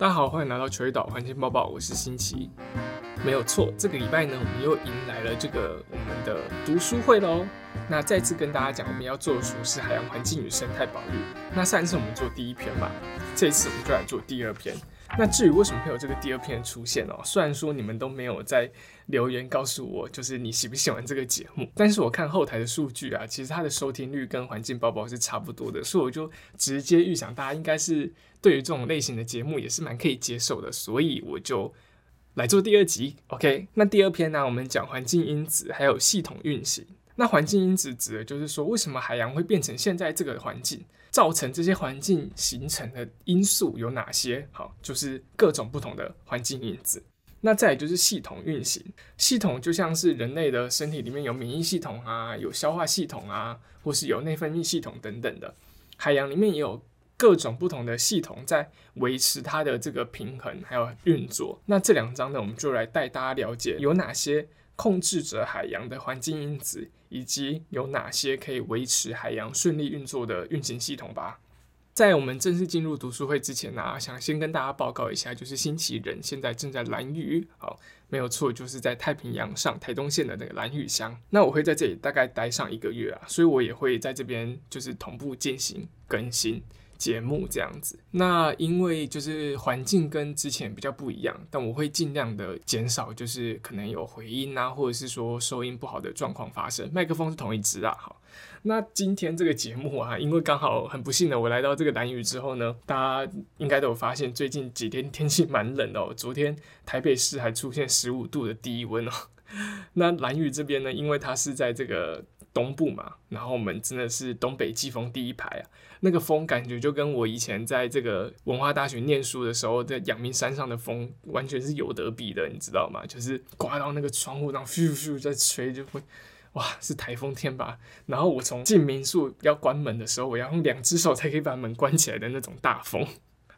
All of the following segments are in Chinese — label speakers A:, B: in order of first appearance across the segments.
A: 大家好，欢迎来到球鱼岛环境报报，我是新奇。没有错，这个礼拜呢，我们又迎来了这个我们的读书会喽。那再次跟大家讲，我们要做的书是海洋环境与生态保育。那上一次我们做第一篇嘛，这一次我们就来做第二篇。那至于为什么会有这个第二篇出现哦，虽然说你们都没有在留言告诉我，就是你喜不喜欢这个节目，但是我看后台的数据啊，其实它的收听率跟环境报报是差不多的，所以我就直接预想大家应该是对于这种类型的节目也是蛮可以接受的，所以我就来做第二集。OK，那第二篇呢，我们讲环境因子还有系统运行。那环境因子指的就是说，为什么海洋会变成现在这个环境？造成这些环境形成的因素有哪些？好，就是各种不同的环境因子。那再就是系统运行，系统就像是人类的身体里面有免疫系统啊，有消化系统啊，或是有内分泌系统等等的。海洋里面也有各种不同的系统在维持它的这个平衡还有运作。那这两章呢，我们就来带大家了解有哪些控制着海洋的环境因子。以及有哪些可以维持海洋顺利运作的运行系统吧。在我们正式进入读书会之前呢，想先跟大家报告一下，就是新奇人现在正在蓝屿，好，没有错，就是在太平洋上台东县的那个蓝屿乡。那我会在这里大概待上一个月啊，所以我也会在这边就是同步进行更新。节目这样子，那因为就是环境跟之前比较不一样，但我会尽量的减少，就是可能有回音啊，或者是说收音不好的状况发生。麦克风是同一支啊，好。那今天这个节目啊，因为刚好很不幸的，我来到这个蓝屿之后呢，大家应该都有发现，最近几天天气蛮冷哦。昨天台北市还出现十五度的低温哦。那蓝屿这边呢，因为它是在这个。东部嘛，然后我们真的是东北季风第一排啊，那个风感觉就跟我以前在这个文化大学念书的时候在阳明山上的风完全是有得比的，你知道吗？就是刮到那个窗户，然后咻咻在吹，就会哇，是台风天吧？然后我从进民宿要关门的时候，我要用两只手才可以把门关起来的那种大风。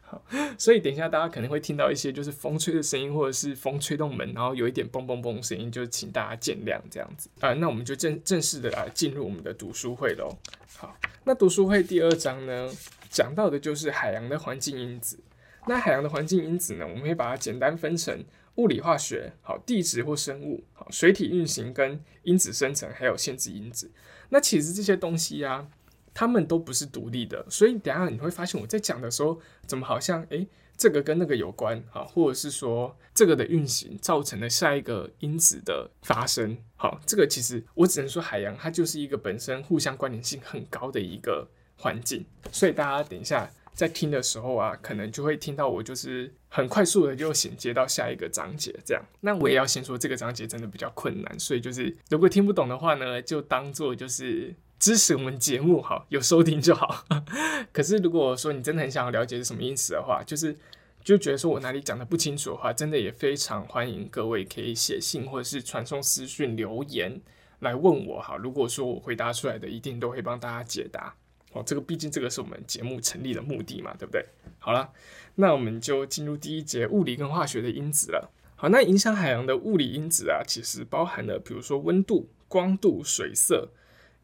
A: 好 所以等一下大家可能会听到一些就是风吹的声音，或者是风吹动门，然后有一点嘣嘣嘣声音，就请大家见谅这样子啊。那我们就正正式的来进入我们的读书会喽。好，那读书会第二章呢，讲到的就是海洋的环境因子。那海洋的环境因子呢，我们会把它简单分成物理化学、好地质或生物、好水体运行跟因子生成，还有限制因子。那其实这些东西呀。他们都不是独立的，所以等下你会发现我在讲的时候，怎么好像诶，这个跟那个有关啊，或者是说这个的运行造成了下一个因子的发生。好，这个其实我只能说海洋它就是一个本身互相关联性很高的一个环境，所以大家等一下在听的时候啊，可能就会听到我就是很快速的就衔接到下一个章节这样。那我也要先说这个章节真的比较困难，所以就是如果听不懂的话呢，就当做就是。支持我们节目好，有收听就好。可是如果说你真的很想要了解是什么意思的话，就是就觉得说我哪里讲的不清楚的话，真的也非常欢迎各位可以写信或者是传送私讯留言来问我哈。如果说我回答出来的，一定都会帮大家解答哦。这个毕竟这个是我们节目成立的目的嘛，对不对？好了，那我们就进入第一节物理跟化学的因子了。好，那影响海洋的物理因子啊，其实包含了比如说温度、光度、水色。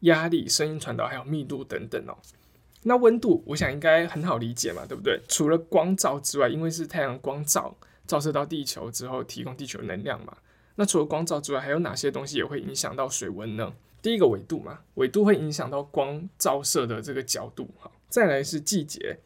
A: 压力、声音传导还有密度等等哦。那温度，我想应该很好理解嘛，对不对？除了光照之外，因为是太阳光照照射到地球之后，提供地球能量嘛。那除了光照之外，还有哪些东西也会影响到水温呢？第一个纬度嘛，纬度会影响到光照射的这个角度哈。再来是季节，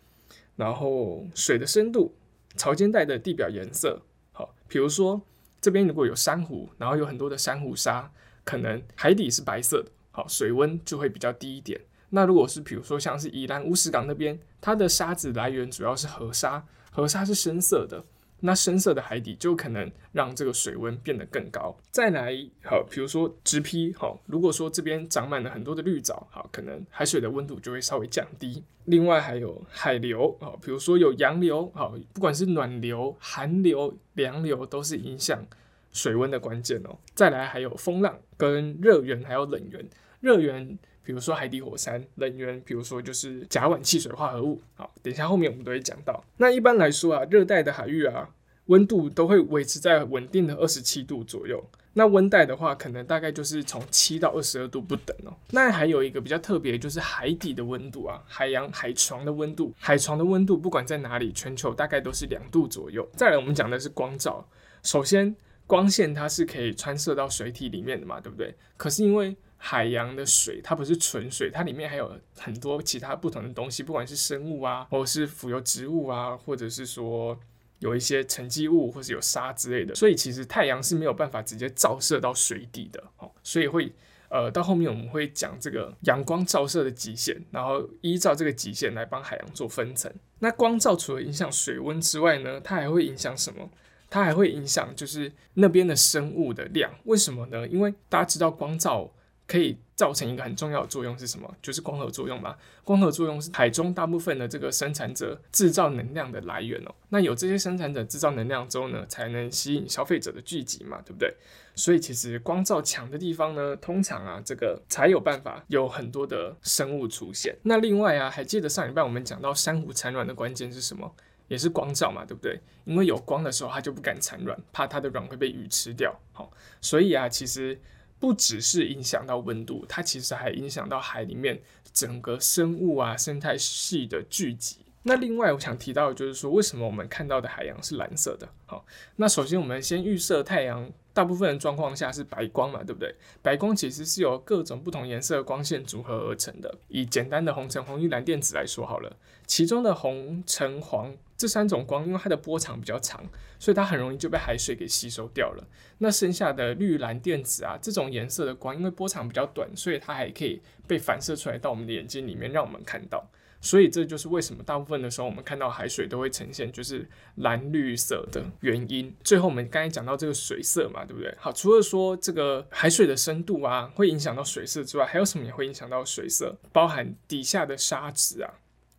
A: 然后水的深度、潮间带的地表颜色。好，比如说这边如果有珊瑚，然后有很多的珊瑚沙，可能海底是白色的。好，水温就会比较低一点。那如果是比如说像是宜兰乌石港那边，它的沙子来源主要是河沙，河沙是深色的，那深色的海底就可能让这个水温变得更高。再来，好，比如说植批，好，如果说这边长满了很多的绿藻，好，可能海水的温度就会稍微降低。另外还有海流，好，比如说有洋流，好，不管是暖流、寒流、凉流，都是影响水温的关键哦。再来还有风浪跟热源，还有冷源。热源，比如说海底火山；冷源，比如说就是甲烷汽水化合物。好，等一下后面我们都会讲到。那一般来说啊，热带的海域啊，温度都会维持在稳定的二十七度左右。那温带的话，可能大概就是从七到二十二度不等哦。那还有一个比较特别，就是海底的温度啊，海洋海床的温度，海床的温度不管在哪里，全球大概都是两度左右。再来，我们讲的是光照。首先，光线它是可以穿射到水体里面的嘛，对不对？可是因为海洋的水它不是纯水，它里面还有很多其他不同的东西，不管是生物啊，或者是浮游植物啊，或者是说。有一些沉积物或是有沙之类的，所以其实太阳是没有办法直接照射到水底的哦，所以会呃到后面我们会讲这个阳光照射的极限，然后依照这个极限来帮海洋做分层。那光照除了影响水温之外呢，它还会影响什么？它还会影响就是那边的生物的量。为什么呢？因为大家知道光照。可以造成一个很重要的作用是什么？就是光合作用嘛。光合作用是海中大部分的这个生产者制造能量的来源哦。那有这些生产者制造能量之后呢，才能吸引消费者的聚集嘛，对不对？所以其实光照强的地方呢，通常啊，这个才有办法有很多的生物出现。那另外啊，还记得上礼拜我们讲到珊瑚产卵的关键是什么？也是光照嘛，对不对？因为有光的时候，它就不敢产卵，怕它的卵会被鱼吃掉。好，所以啊，其实。不只是影响到温度，它其实还影响到海里面整个生物啊生态系的聚集。那另外我想提到的就是说，为什么我们看到的海洋是蓝色的？好，那首先我们先预设太阳大部分的状况下是白光嘛，对不对？白光其实是由各种不同颜色的光线组合而成的。以简单的红橙黄绿蓝靛紫来说好了，其中的红橙黄。这三种光，因为它的波长比较长，所以它很容易就被海水给吸收掉了。那剩下的绿蓝靛紫啊，这种颜色的光，因为波长比较短，所以它还可以被反射出来到我们的眼睛里面，让我们看到。所以这就是为什么大部分的时候我们看到海水都会呈现就是蓝绿色的原因。最后我们刚才讲到这个水色嘛，对不对？好，除了说这个海水的深度啊会影响到水色之外，还有什么也会影响到水色？包含底下的沙质啊。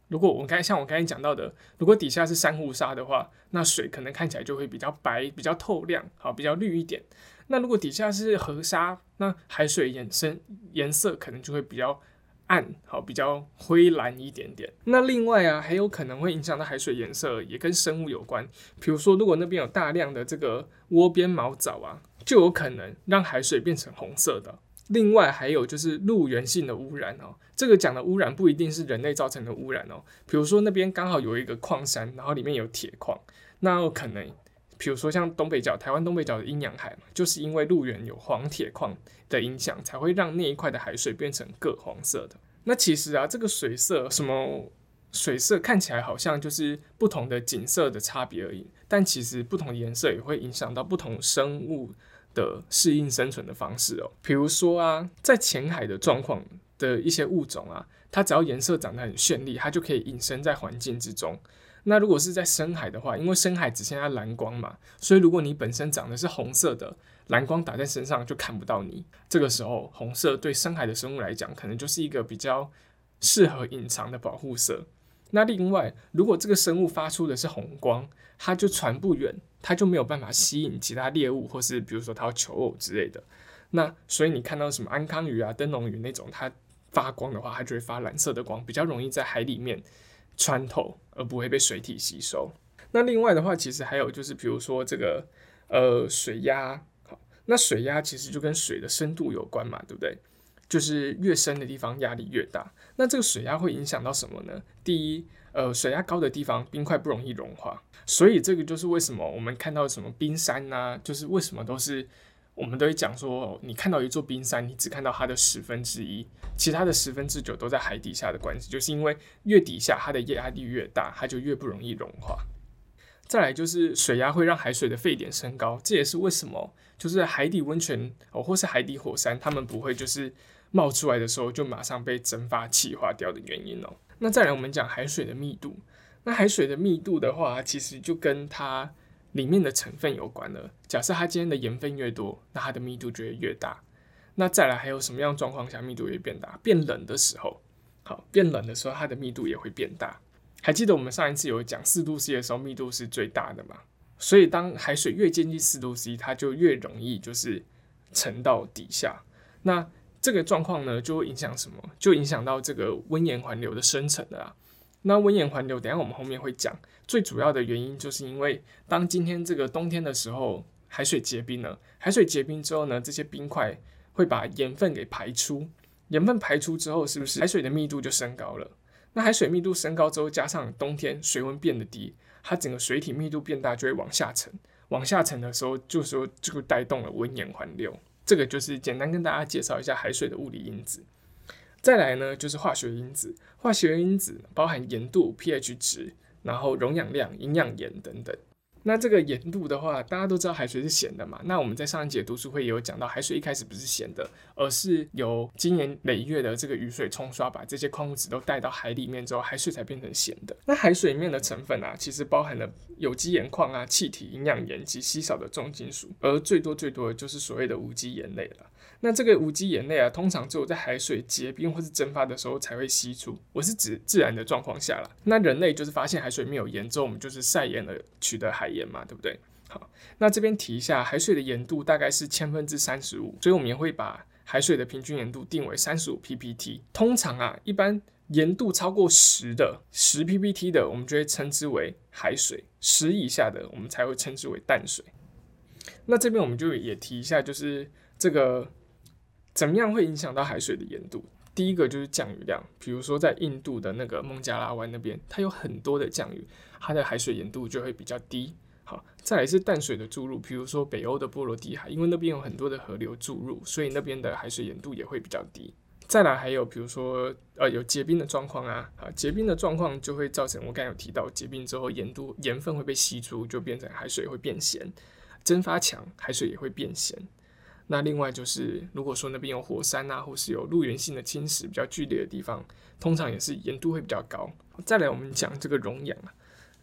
A: 如果我们刚才像我刚才讲到的，如果底下是珊瑚沙的话，那水可能看起来就会比较白、比较透亮，好，比较绿一点。那如果底下是河沙，那海水衍生颜色可能就会比较暗，好，比较灰蓝一点点。那另外啊，还有可能会影响到海水颜色，也跟生物有关。比如说，如果那边有大量的这个窝边毛藻啊，就有可能让海水变成红色的。另外还有就是陆源性的污染哦，这个讲的污染不一定是人类造成的污染哦，比如说那边刚好有一个矿山，然后里面有铁矿，那有可能，比如说像东北角，台湾东北角的阴阳海嘛，就是因为陆源有黄铁矿的影响，才会让那一块的海水变成各黄色的。那其实啊，这个水色什么水色看起来好像就是不同的景色的差别而已，但其实不同颜色也会影响到不同生物。的适应生存的方式哦，比如说啊，在浅海的状况的一些物种啊，它只要颜色长得很绚丽，它就可以隐身在环境之中。那如果是在深海的话，因为深海只剩下蓝光嘛，所以如果你本身长的是红色的，蓝光打在身上就看不到你。这个时候，红色对深海的生物来讲，可能就是一个比较适合隐藏的保护色。那另外，如果这个生物发出的是红光，它就传不远。它就没有办法吸引其他猎物，或是比如说它要求偶之类的。那所以你看到什么安康鱼啊、灯笼鱼那种，它发光的话，它就会发蓝色的光，比较容易在海里面穿透，而不会被水体吸收。那另外的话，其实还有就是，比如说这个呃水压，那水压其实就跟水的深度有关嘛，对不对？就是越深的地方压力越大。那这个水压会影响到什么呢？第一。呃，水压高的地方，冰块不容易融化，所以这个就是为什么我们看到什么冰山呐，就是为什么都是我们都会讲说，你看到一座冰山，你只看到它的十分之一，其他的十分之九都在海底下的关系，就是因为越底下它的压力越大，它就越不容易融化。再来就是水压会让海水的沸点升高，这也是为什么就是海底温泉哦，或是海底火山，它们不会就是冒出来的时候就马上被蒸发气化掉的原因哦。那再来，我们讲海水的密度。那海水的密度的话，其实就跟它里面的成分有关了。假设它今天的盐分越多，那它的密度就会越大。那再来，还有什么样状况下密度会变大？变冷的时候，好，变冷的时候，它的密度也会变大。还记得我们上一次有讲四度 C 的时候，密度是最大的嘛？所以当海水越接近四度 C，它就越容易就是沉到底下。那这个状况呢，就会影响什么？就影响到这个温盐环流的生成的啦。那温盐环流，等下我们后面会讲，最主要的原因就是因为当今天这个冬天的时候，海水结冰了，海水结冰之后呢，这些冰块会把盐分给排出，盐分排出之后，是不是海水的密度就升高了？那海水密度升高之后，加上冬天水温变得低，它整个水体密度变大，就会往下沉。往下沉的时候，就说就带动了温盐环流。这个就是简单跟大家介绍一下海水的物理因子。再来呢，就是化学因子。化学因子包含盐度、pH 值，然后溶氧量、营养盐等等。那这个盐度的话，大家都知道海水是咸的嘛。那我们在上一节读书会也有讲到，海水一开始不是咸的，而是由经年累月的这个雨水冲刷，把这些矿物质都带到海里面之后，海水才变成咸的。那海水里面的成分啊，其实包含了有机盐矿啊、气体、营养盐及稀少的重金属，而最多最多的就是所谓的无机盐类了。那这个无机盐类啊，通常只有在海水结冰或是蒸发的时候才会析出。我是指自然的状况下了。那人类就是发现海水没有盐之后，我们就是晒盐而取得海盐嘛，对不对？好，那这边提一下，海水的盐度大概是千分之三十五，所以我们也会把海水的平均盐度定为三十五 ppT。通常啊，一般盐度超过十的十 ppT 的，我们就会称之为海水；十以下的，我们才会称之为淡水。那这边我们就也提一下，就是这个。怎么样会影响到海水的盐度？第一个就是降雨量，比如说在印度的那个孟加拉湾那边，它有很多的降雨，它的海水盐度就会比较低。好，再来是淡水的注入，比如说北欧的波罗的海，因为那边有很多的河流注入，所以那边的海水盐度也会比较低。再来还有比如说呃有结冰的状况啊，啊结冰的状况就会造成我刚才有提到结冰之后盐度盐分会被吸出，就变成海水会变咸，蒸发强，海水也会变咸。那另外就是，如果说那边有火山啊，或是有陆源性的侵蚀比较剧烈的地方，通常也是盐度会比较高。再来，我们讲这个溶氧啊，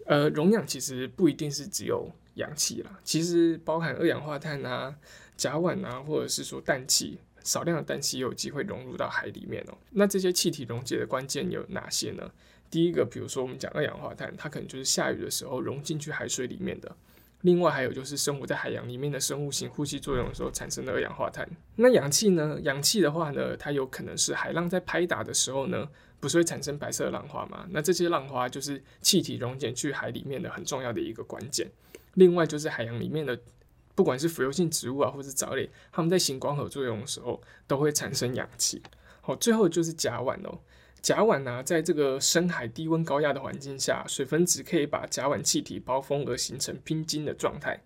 A: 呃，溶氧其实不一定是只有氧气啦，其实包含二氧化碳啊、甲烷啊，或者是说氮气，少量的氮气也有机会融入到海里面哦。那这些气体溶解的关键有哪些呢？第一个，比如说我们讲二氧化碳，它可能就是下雨的时候融进去海水里面的。另外还有就是生活在海洋里面的生物性呼吸作用的时候产生的二氧化碳。那氧气呢？氧气的话呢，它有可能是海浪在拍打的时候呢，不是会产生白色浪花吗？那这些浪花就是气体溶解去海里面的很重要的一个关键。另外就是海洋里面的，不管是浮游性植物啊，或是藻类，它们在行光合作用的时候都会产生氧气。好，最后就是甲烷哦。甲烷呢，在这个深海低温高压的环境下，水分子可以把甲烷气体包封而形成冰晶的状态，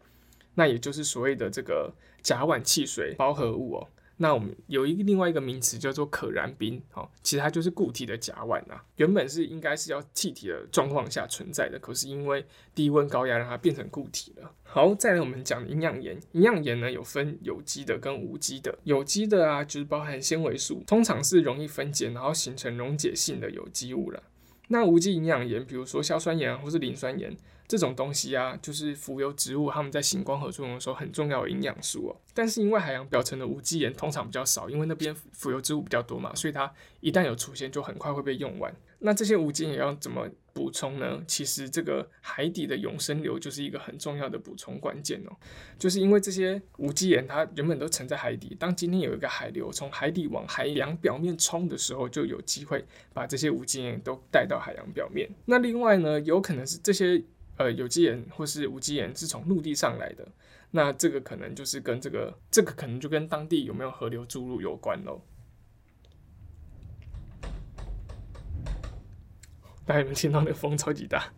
A: 那也就是所谓的这个甲烷汽水包合物哦。那我们有一个另外一个名词叫做可燃冰，哦，其实它就是固体的甲烷啊。原本是应该是要气体的状况下存在的，可是因为低温高压让它变成固体了。好，再来我们讲营养盐。营养盐呢有分有机的跟无机的。有机的啊，就是包含纤维素，通常是容易分解，然后形成溶解性的有机物了。那无机营养盐，比如说硝酸盐或是磷酸盐。这种东西啊，就是浮游植物它们在行光合作用的时候很重要的营养素哦。但是因为海洋表层的无机盐通常比较少，因为那边浮游植物比较多嘛，所以它一旦有出现，就很快会被用完。那这些无机盐要怎么补充呢？其实这个海底的永生流就是一个很重要的补充关键哦。就是因为这些无机盐它原本都沉在海底，当今天有一个海流从海底往海洋表面冲的时候，就有机会把这些无机盐都带到海洋表面。那另外呢，有可能是这些。呃，有机盐或是无机盐是从陆地上来的，那这个可能就是跟这个，这个可能就跟当地有没有河流注入有关喽。大家有没有听到那个风超级大？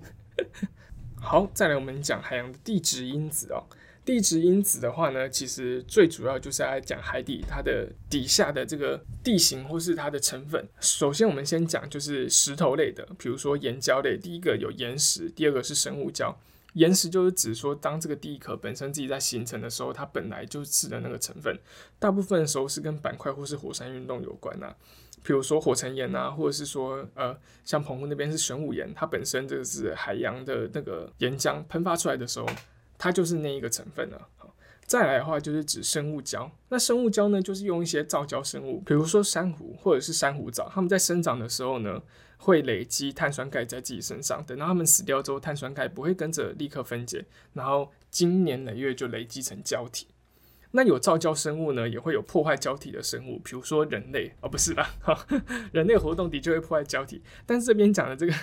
A: 好，再来我们讲海洋的地质因子哦。地质因子的话呢，其实最主要就是来讲海底它的底下的这个地形或是它的成分。首先，我们先讲就是石头类的，比如说岩礁类。第一个有岩石，第二个是生物礁。岩石就是指说，当这个地壳本身自己在形成的时候，它本来就是的那个成分，大部分的时候是跟板块或是火山运动有关呐。比如说火成岩啊，或者是说呃，像澎湖那边是玄武岩，它本身就是海洋的那个岩浆喷发出来的时候。它就是那一个成分了。好，再来的话就是指生物胶。那生物胶呢，就是用一些造胶生物，比如说珊瑚或者是珊瑚藻，它们在生长的时候呢，会累积碳酸钙在自己身上。等到它们死掉之后，碳酸钙不会跟着立刻分解，然后经年累月就累积成胶体。那有造胶生物呢，也会有破坏胶体的生物，比如说人类哦，不是啦，人类活动的确会破坏胶体。但是这边讲的这个。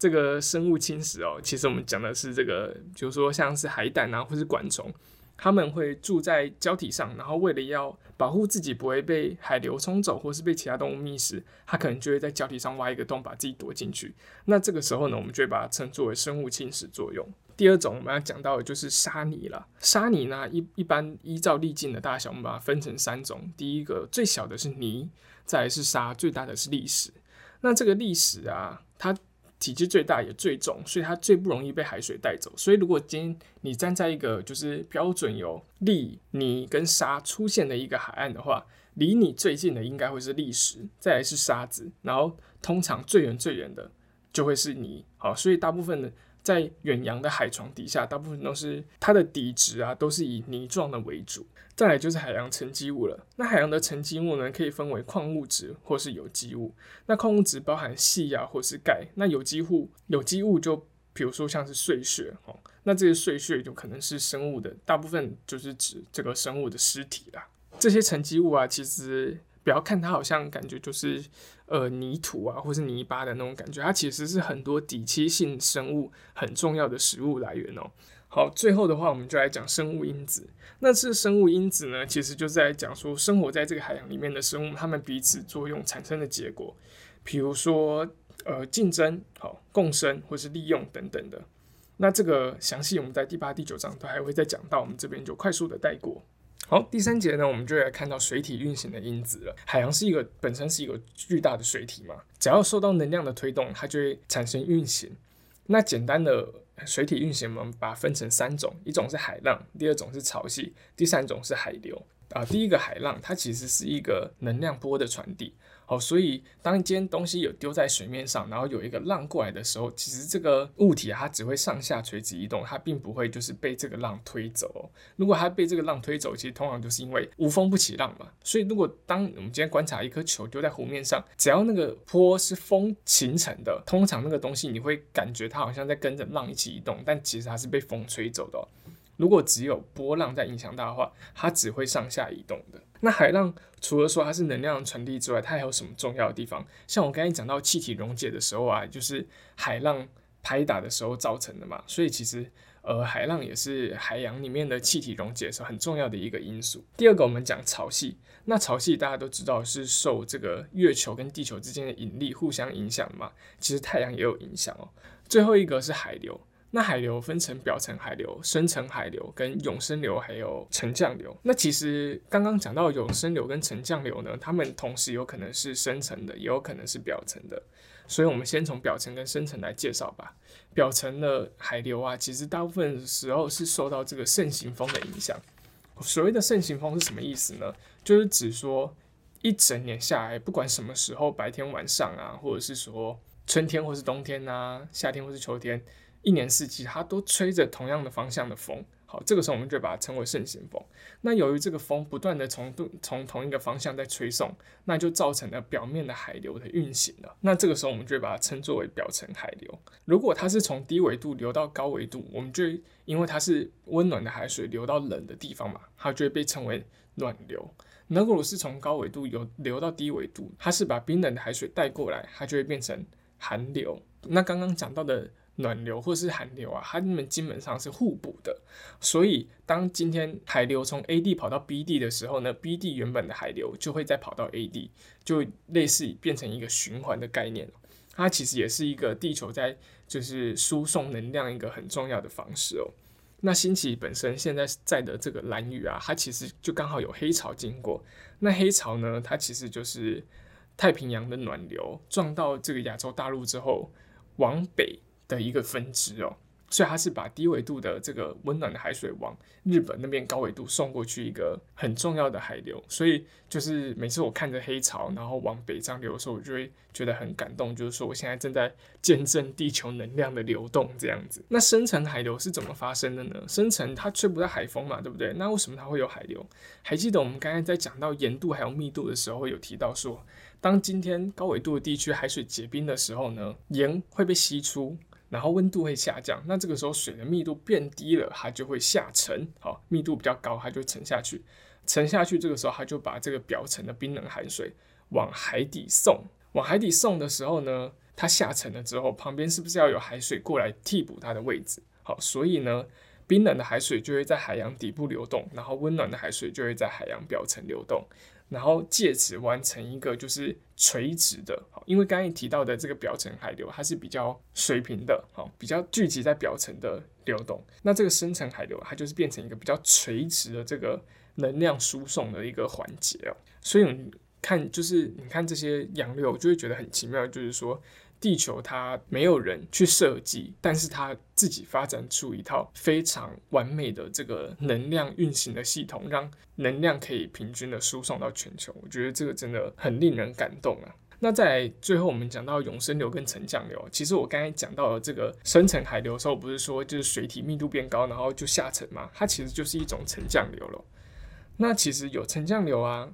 A: 这个生物侵蚀哦，其实我们讲的是这个，比如说像是海胆啊，或是管虫，他们会住在礁体上，然后为了要保护自己不会被海流冲走，或是被其他动物觅食，它可能就会在礁体上挖一个洞，把自己躲进去。那这个时候呢，我们就会把它称作为生物侵蚀作用。第二种我们要讲到的就是沙泥了。沙泥呢，一一般依照粒径的大小，我们把它分成三种。第一个最小的是泥，再来是沙，最大的是砾石。那这个砾石啊，它体积最大也最重，所以它最不容易被海水带走。所以如果今天你站在一个就是标准有砾、泥跟沙出现的一个海岸的话，离你最近的应该会是砾石，再来是沙子，然后通常最远最远的就会是泥。好，所以大部分的。在远洋的海床底下，大部分都是它的底质啊，都是以泥状的为主。再来就是海洋沉积物了。那海洋的沉积物呢，可以分为矿物质或是有机物。那矿物质包含锡啊，或是钙。那有机物，有机物就比如说像是碎屑哦。那这些碎屑就可能是生物的，大部分就是指这个生物的尸体啦。这些沉积物啊，其实不要 看它好像感觉就是。呃，泥土啊，或是泥巴的那种感觉，它其实是很多底栖性生物很重要的食物来源哦。好，最后的话，我们就来讲生物因子。那这生物因子呢，其实就是在讲说生活在这个海洋里面的生物，它们彼此作用产生的结果。比如说，呃，竞争、好共生或是利用等等的。那这个详细我们在第八、第九章都还会再讲到，我们这边就快速的带过。好，第三节呢，我们就来看到水体运行的因子了。海洋是一个本身是一个巨大的水体嘛，只要受到能量的推动，它就会产生运行。那简单的水体运行，我们把它分成三种：一种是海浪，第二种是潮汐，第三种是海流。啊，第一个海浪，它其实是一个能量波的传递。哦，所以当一件东西有丢在水面上，然后有一个浪过来的时候，其实这个物体它只会上下垂直移动，它并不会就是被这个浪推走。如果它被这个浪推走，其实通常就是因为无风不起浪嘛。所以如果当我们今天观察一颗球丢在湖面上，只要那个坡是风形成的，通常那个东西你会感觉它好像在跟着浪一起移动，但其实它是被风吹走的。如果只有波浪在影响它的话，它只会上下移动的。那海浪除了说它是能量传递之外，它还有什么重要的地方？像我刚才讲到气体溶解的时候啊，就是海浪拍打的时候造成的嘛。所以其实呃，海浪也是海洋里面的气体溶解时候很重要的一个因素。第二个，我们讲潮汐。那潮汐大家都知道是受这个月球跟地球之间的引力互相影响嘛。其实太阳也有影响哦。最后一个是海流。那海流分成表层海流、深层海流、跟永生流，还有沉降流。那其实刚刚讲到永生流跟沉降流呢，它们同时有可能是深层的，也有可能是表层的。所以，我们先从表层跟深层来介绍吧。表层的海流啊，其实大部分时候是受到这个盛行风的影响。所谓的盛行风是什么意思呢？就是指说一整年下来，不管什么时候，白天晚上啊，或者是说春天或是冬天啊，夏天或是秋天。一年四季，它都吹着同样的方向的风。好，这个时候我们就把它称为盛行风。那由于这个风不断的从从同一个方向在吹送，那就造成了表面的海流的运行了。那这个时候我们就把它称作为表层海流。如果它是从低纬度流到高纬度，我们就因为它是温暖的海水流到冷的地方嘛，它就会被称为暖流。那如果是从高纬度流流到低纬度，它是把冰冷的海水带过来，它就会变成寒流。那刚刚讲到的。暖流或是寒流啊，它们基本上是互补的。所以，当今天海流从 A 地跑到 B 地的时候呢，B 地原本的海流就会再跑到 A 地，就类似变成一个循环的概念。它其实也是一个地球在就是输送能量一个很重要的方式哦。那星期本身现在在的这个蓝屿啊，它其实就刚好有黑潮经过。那黑潮呢，它其实就是太平洋的暖流撞到这个亚洲大陆之后往北。的一个分支哦，所以它是把低纬度的这个温暖的海水往日本那边高纬度送过去一个很重要的海流，所以就是每次我看着黑潮然后往北上流的时候，我就会觉得很感动，就是说我现在正在见证地球能量的流动这样子。那深层海流是怎么发生的呢？深层它吹不到海风嘛，对不对？那为什么它会有海流？还记得我们刚才在讲到盐度还有密度的时候，有提到说，当今天高纬度的地区海水结冰的时候呢，盐会被吸出。然后温度会下降，那这个时候水的密度变低了，它就会下沉。好，密度比较高，它就沉下去。沉下去，这个时候它就把这个表层的冰冷海水往海底送。往海底送的时候呢？它下沉了之后，旁边是不是要有海水过来替补它的位置？好，所以呢，冰冷的海水就会在海洋底部流动，然后温暖的海水就会在海洋表层流动。然后借此完成一个就是垂直的，好，因为刚才提到的这个表层海流，它是比较水平的，好，比较聚集在表层的流动。那这个深层海流，它就是变成一个比较垂直的这个能量输送的一个环节哦。所以你看，就是你看这些洋流，就会觉得很奇妙，就是说。地球它没有人去设计，但是它自己发展出一套非常完美的这个能量运行的系统，让能量可以平均的输送到全球。我觉得这个真的很令人感动啊。那在最后我们讲到永生流跟沉降流，其实我刚才讲到了这个深层海流的时候，不是说就是水体密度变高，然后就下沉嘛？它其实就是一种沉降流了。那其实有沉降流啊，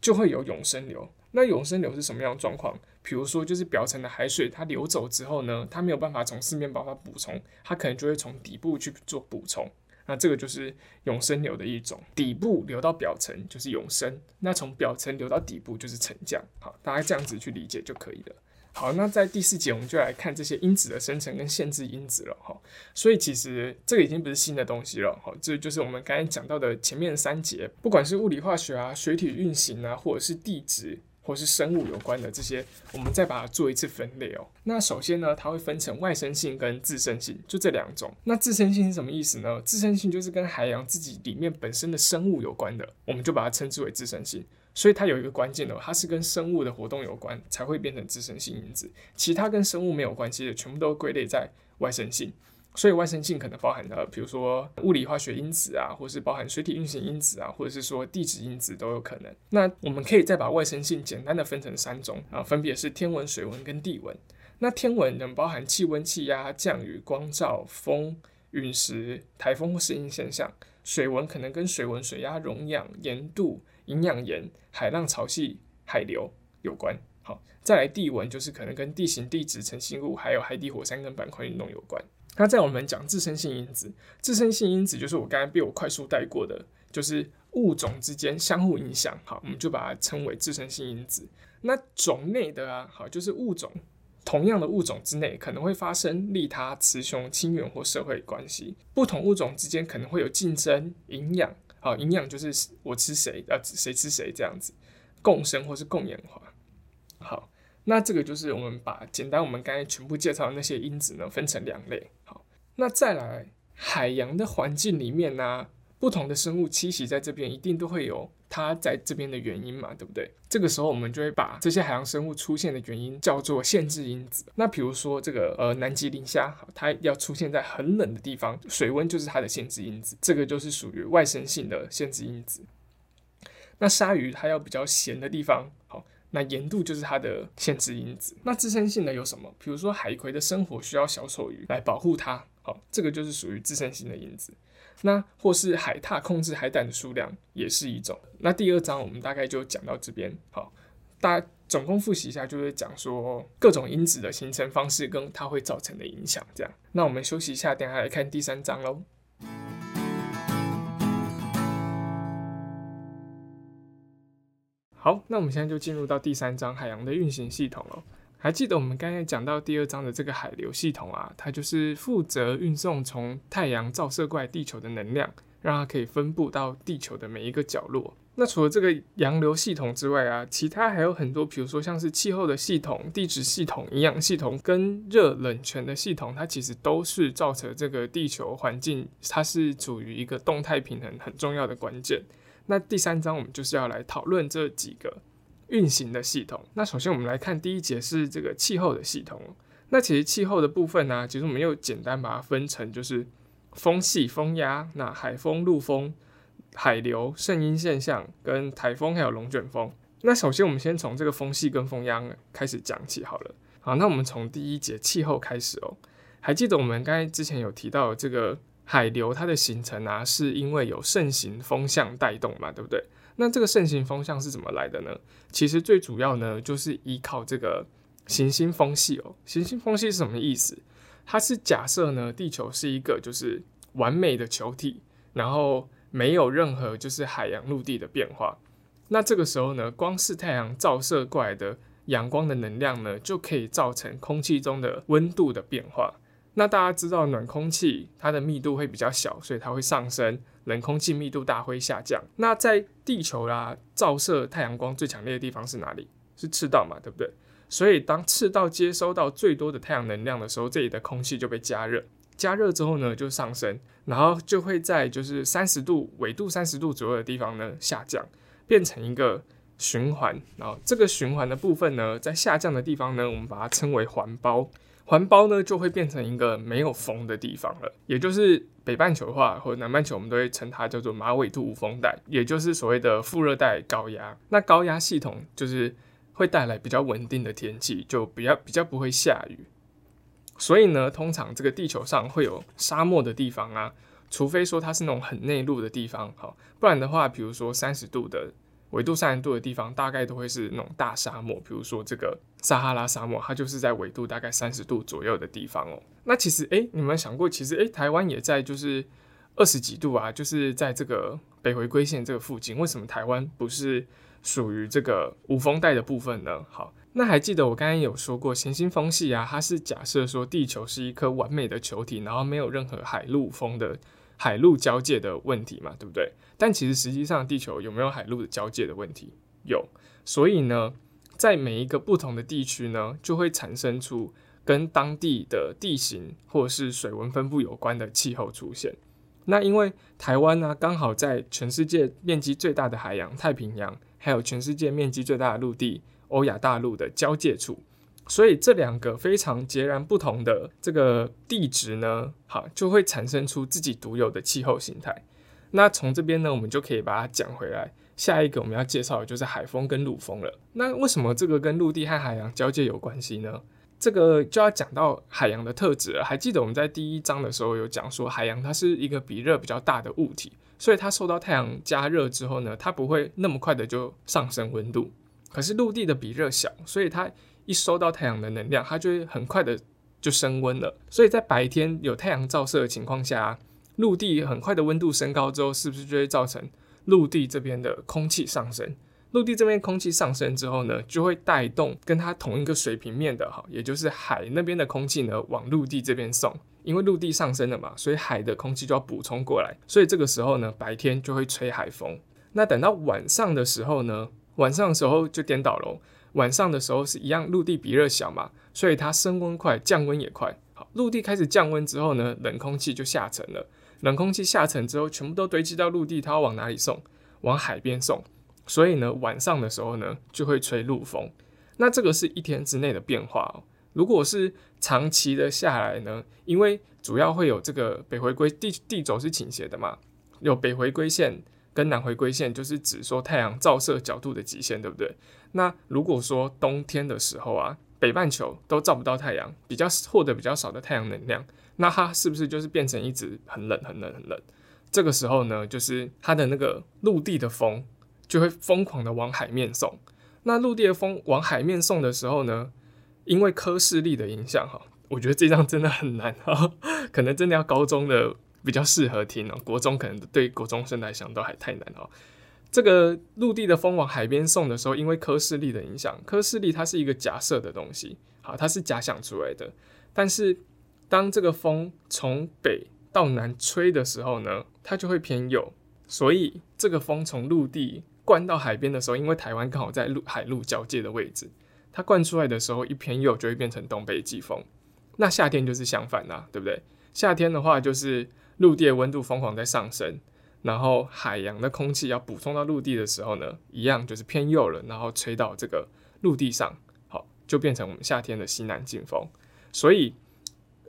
A: 就会有永生流。那永生流是什么样的状况？比如说，就是表层的海水它流走之后呢，它没有办法从四面八方补充，它可能就会从底部去做补充。那这个就是永生流的一种，底部流到表层就是永生，那从表层流到底部就是沉降。好，大家这样子去理解就可以了。好，那在第四节我们就来看这些因子的生成跟限制因子了哈。所以其实这个已经不是新的东西了哈，这就是我们刚才讲到的前面三节，不管是物理化学啊、水体运行啊，或者是地质或是生物有关的这些，我们再把它做一次分类哦。那首先呢，它会分成外生性跟自生性，就这两种。那自生性是什么意思呢？自生性就是跟海洋自己里面本身的生物有关的，我们就把它称之为自生性。所以它有一个关键的，它是跟生物的活动有关，才会变成自生性因子。其他跟生物没有关系的，全部都归类在外生性。所以外生性可能包含的，比如说物理化学因子啊，或是包含水体运行因子啊，或者是说地质因子都有可能。那我们可以再把外生性简单的分成三种啊，分别是天文、水文跟地文。那天文能包含气温、气压、降雨、光照、风、陨石、台风或适应现象；水文可能跟水温、水压、溶氧、盐度。营养盐、海浪、潮汐、海流有关。好，再来地文，就是可能跟地形、地质、成型物，还有海底火山跟板块运动有关。那在我们讲自身性因子，自身性因子就是我刚才被我快速带过的，就是物种之间相互影响。好，我们就把它称为自身性因子。那种内的啊，好，就是物种同样的物种之内可能会发生利他、雌雄、亲缘或社会关系。不同物种之间可能会有竞争、营养。好，营养就是我吃谁，呃，谁吃谁这样子，共生或是共演化。好，那这个就是我们把简单我们刚才全部介绍的那些因子呢，分成两类。那再来海洋的环境里面呢，不同的生物栖息在这边，一定都会有它在这边的原因嘛，对不对？这个时候我们就会把这些海洋生物出现的原因叫做限制因子。那比如说这个呃南极磷虾，它要出现在很冷的地方，水温就是它的限制因子，这个就是属于外生性的限制因子。那鲨鱼它要比较咸的地方，好，那盐度就是它的限制因子。那自身性的有什么？比如说海葵的生活需要小丑鱼来保护它，好，这个就是属于自身性的因子。那或是海獭控制海胆的数量也是一种。那第二章我们大概就讲到这边，好，大家总共复习一下，就是讲说各种因子的形成方式跟它会造成的影响，这样。那我们休息一下，等下来看第三章喽。好，那我们现在就进入到第三章海洋的运行系统了。还记得我们刚才讲到第二章的这个海流系统啊，它就是负责运送从太阳照射过来地球的能量，让它可以分布到地球的每一个角落。那除了这个洋流系统之外啊，其他还有很多，比如说像是气候的系统、地质系统、营养系统跟热冷泉的系统，它其实都是造成这个地球环境它是处于一个动态平衡很重要的关键。那第三章我们就是要来讨论这几个。运行的系统。那首先我们来看第一节是这个气候的系统。那其实气候的部分呢，其实我们又简单把它分成就是风系、风压、那海风、陆风、海流、圣婴现象跟台风还有龙卷风。那首先我们先从这个风系跟风压开始讲起好了。好，那我们从第一节气候开始哦。还记得我们刚才之前有提到这个海流它的形成啊，是因为有盛行风向带动嘛，对不对？那这个盛行风向是怎么来的呢？其实最主要呢，就是依靠这个行星风系哦。行星风系是什么意思？它是假设呢，地球是一个就是完美的球体，然后没有任何就是海洋陆地的变化。那这个时候呢，光是太阳照射过来的阳光的能量呢，就可以造成空气中的温度的变化。那大家知道，暖空气它的密度会比较小，所以它会上升；冷空气密度大会下降。那在地球啦，照射太阳光最强烈的地方是哪里？是赤道嘛，对不对？所以当赤道接收到最多的太阳能量的时候，这里的空气就被加热，加热之后呢，就上升，然后就会在就是三十度纬度三十度左右的地方呢下降，变成一个循环。然后这个循环的部分呢，在下降的地方呢，我们把它称为环包。环包呢，就会变成一个没有风的地方了，也就是北半球的话，或者南半球，我们都会称它叫做马尾度无风带，也就是所谓的副热带高压。那高压系统就是会带来比较稳定的天气，就比较比较不会下雨。所以呢，通常这个地球上会有沙漠的地方啊，除非说它是那种很内陆的地方，好，不然的话，比如说三十度的。纬度三十度的地方，大概都会是那种大沙漠，比如说这个撒哈拉沙漠，它就是在纬度大概三十度左右的地方哦。那其实，哎，你们想过，其实，哎，台湾也在就是二十几度啊，就是在这个北回归线这个附近，为什么台湾不是属于这个无风带的部分呢？好，那还记得我刚刚有说过，行星风系啊，它是假设说地球是一颗完美的球体，然后没有任何海陆风的。海陆交界的问题嘛，对不对？但其实实际上，地球有没有海陆的交界的问题？有。所以呢，在每一个不同的地区呢，就会产生出跟当地的地形或是水文分布有关的气候出现。那因为台湾呢，刚好在全世界面积最大的海洋太平洋，还有全世界面积最大的陆地欧亚大陆的交界处。所以这两个非常截然不同的这个地质呢，好就会产生出自己独有的气候形态。那从这边呢，我们就可以把它讲回来。下一个我们要介绍的就是海风跟陆风了。那为什么这个跟陆地和海洋交界有关系呢？这个就要讲到海洋的特质了。还记得我们在第一章的时候有讲说，海洋它是一个比热比较大的物体，所以它受到太阳加热之后呢，它不会那么快的就上升温度。可是陆地的比热小，所以它一收到太阳的能量，它就会很快的就升温了。所以在白天有太阳照射的情况下，陆地很快的温度升高之后，是不是就会造成陆地这边的空气上升？陆地这边空气上升之后呢，就会带动跟它同一个水平面的哈，也就是海那边的空气呢，往陆地这边送。因为陆地上升了嘛，所以海的空气就要补充过来。所以这个时候呢，白天就会吹海风。那等到晚上的时候呢，晚上的时候就颠倒喽。晚上的时候是一样，陆地比热小嘛，所以它升温快，降温也快。好，陆地开始降温之后呢，冷空气就下沉了。冷空气下沉之后，全部都堆积到陆地，它要往哪里送？往海边送。所以呢，晚上的时候呢，就会吹陆风。那这个是一天之内的变化哦。如果是长期的下来呢，因为主要会有这个北回归地地轴是倾斜的嘛，有北回归线。跟南回归线就是指说太阳照射角度的极限，对不对？那如果说冬天的时候啊，北半球都照不到太阳，比较获得比较少的太阳能量，那它是不是就是变成一直很冷、很冷、很冷？这个时候呢，就是它的那个陆地的风就会疯狂的往海面送。那陆地的风往海面送的时候呢，因为科氏力的影响，哈，我觉得这张真的很难哈，可能真的要高中的。比较适合听哦，国中可能对国中生来讲都还太难哦。这个陆地的风往海边送的时候，因为科氏力的影响，科氏力它是一个假设的东西，好，它是假想出来的。但是当这个风从北到南吹的时候呢，它就会偏右。所以这个风从陆地灌到海边的时候，因为台湾刚好在陆海陆交界的位置，它灌出来的时候一偏右就会变成东北季风。那夏天就是相反啦，对不对？夏天的话就是。陆地的温度疯狂在上升，然后海洋的空气要补充到陆地的时候呢，一样就是偏右了，然后吹到这个陆地上，好，就变成我们夏天的西南季风。所以，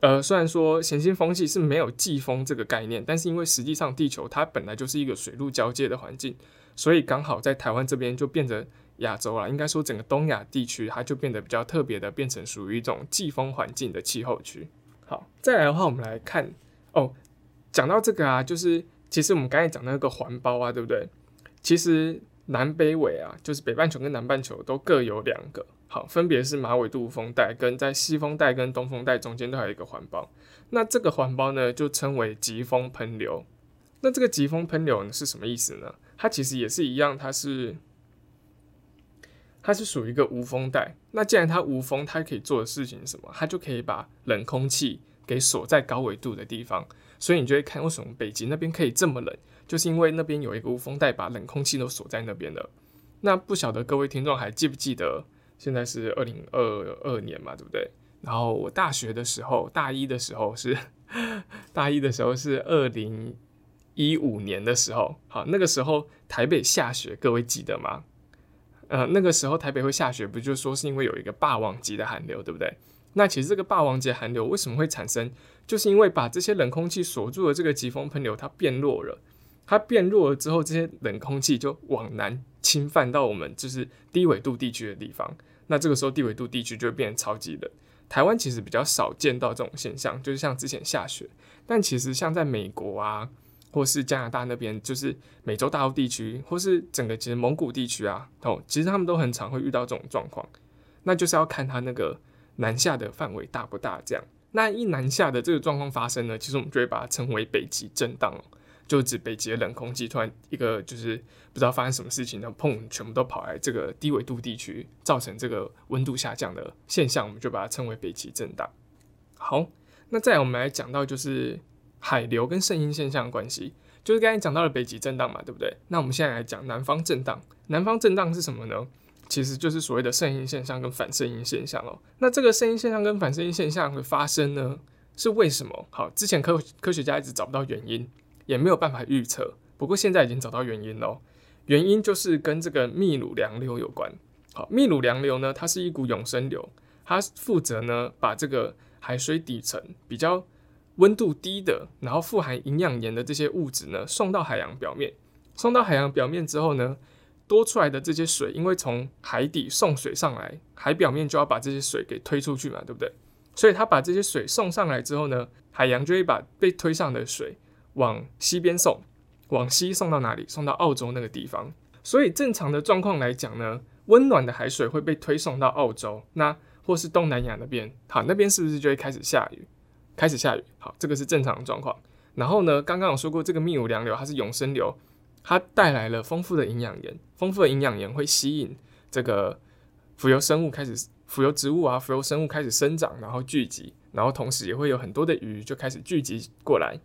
A: 呃，虽然说行星风系是没有季风这个概念，但是因为实际上地球它本来就是一个水陆交界的环境，所以刚好在台湾这边就变成亚洲了，应该说整个东亚地区它就变得比较特别的，变成属于一种季风环境的气候区。好，再来的话，我们来看哦。讲到这个啊，就是其实我们刚才讲那个环包啊，对不对？其实南北纬啊，就是北半球跟南半球都各有两个，好，分别是马尾度风带跟在西风带跟东风带中间都还有一个环包。那这个环包呢，就称为疾风喷流。那这个疾风喷流呢是什么意思呢？它其实也是一样，它是它是属于一个无风带。那既然它无风，它可以做的事情是什么？它就可以把冷空气给锁在高纬度的地方。所以你就会看为什么北极那边可以这么冷，就是因为那边有一个无风带，把冷空气都锁在那边了。那不晓得各位听众还记不记得，现在是二零二二年嘛，对不对？然后我大学的时候，大一的时候是 大一的时候是二零一五年的时候，好，那个时候台北下雪，各位记得吗？呃，那个时候台北会下雪，不就说是因为有一个霸王级的寒流，对不对？那其实这个霸王级寒流为什么会产生？就是因为把这些冷空气锁住的这个疾风喷流，它变弱了。它变弱了之后，这些冷空气就往南侵犯到我们就是低纬度地区的地方。那这个时候低纬度地区就会变得超级冷。台湾其实比较少见到这种现象，就是像之前下雪。但其实像在美国啊，或是加拿大那边，就是美洲大陆地区，或是整个其实蒙古地区啊，哦，其实他们都很常会遇到这种状况。那就是要看它那个南下的范围大不大，这样。那一南下的这个状况发生呢，其实我们就会把它称为北极震荡，就指北极的冷空气突然一个就是不知道发生什么事情，然后砰，全部都跑来这个低纬度地区，造成这个温度下降的现象，我们就把它称为北极震荡。好，那再我们来讲到就是海流跟声音现象的关系，就是刚才讲到了北极震荡嘛，对不对？那我们现在来讲南方震荡，南方震荡是什么呢？其实就是所谓的圣婴现象跟反圣婴现象哦。那这个圣婴现象跟反圣婴现象的发生呢，是为什么？好，之前科科学家一直找不到原因，也没有办法预测。不过现在已经找到原因喽。原因就是跟这个秘鲁洋流有关。好，秘鲁洋流呢，它是一股永生流，它负责呢把这个海水底层比较温度低的，然后富含营养盐的这些物质呢送到海洋表面。送到海洋表面之后呢？多出来的这些水，因为从海底送水上来，海表面就要把这些水给推出去嘛，对不对？所以他把这些水送上来之后呢，海洋就会把被推上的水往西边送，往西送到哪里？送到澳洲那个地方。所以正常的状况来讲呢，温暖的海水会被推送到澳洲，那或是东南亚那边，好，那边是不是就会开始下雨？开始下雨，好，这个是正常的状况。然后呢，刚刚有说过，这个秘鲁洋流它是永生流。它带来了丰富的营养盐，丰富的营养盐会吸引这个浮游生物开始，浮游植物啊，浮游生物开始生长，然后聚集，然后同时也会有很多的鱼就开始聚集过来。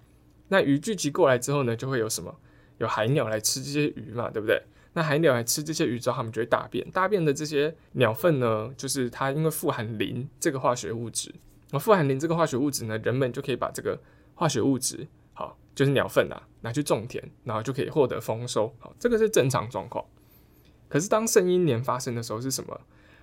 A: 那鱼聚集过来之后呢，就会有什么？有海鸟来吃这些鱼嘛，对不对？那海鸟来吃这些鱼之后，它们就会大便，大便的这些鸟粪呢，就是它因为富含磷这个化学物质，那富含磷这个化学物质呢，人们就可以把这个化学物质。好就是鸟粪啊，拿去种田，然后就可以获得丰收。好，这个是正常状况。可是当圣婴年发生的时候是什么？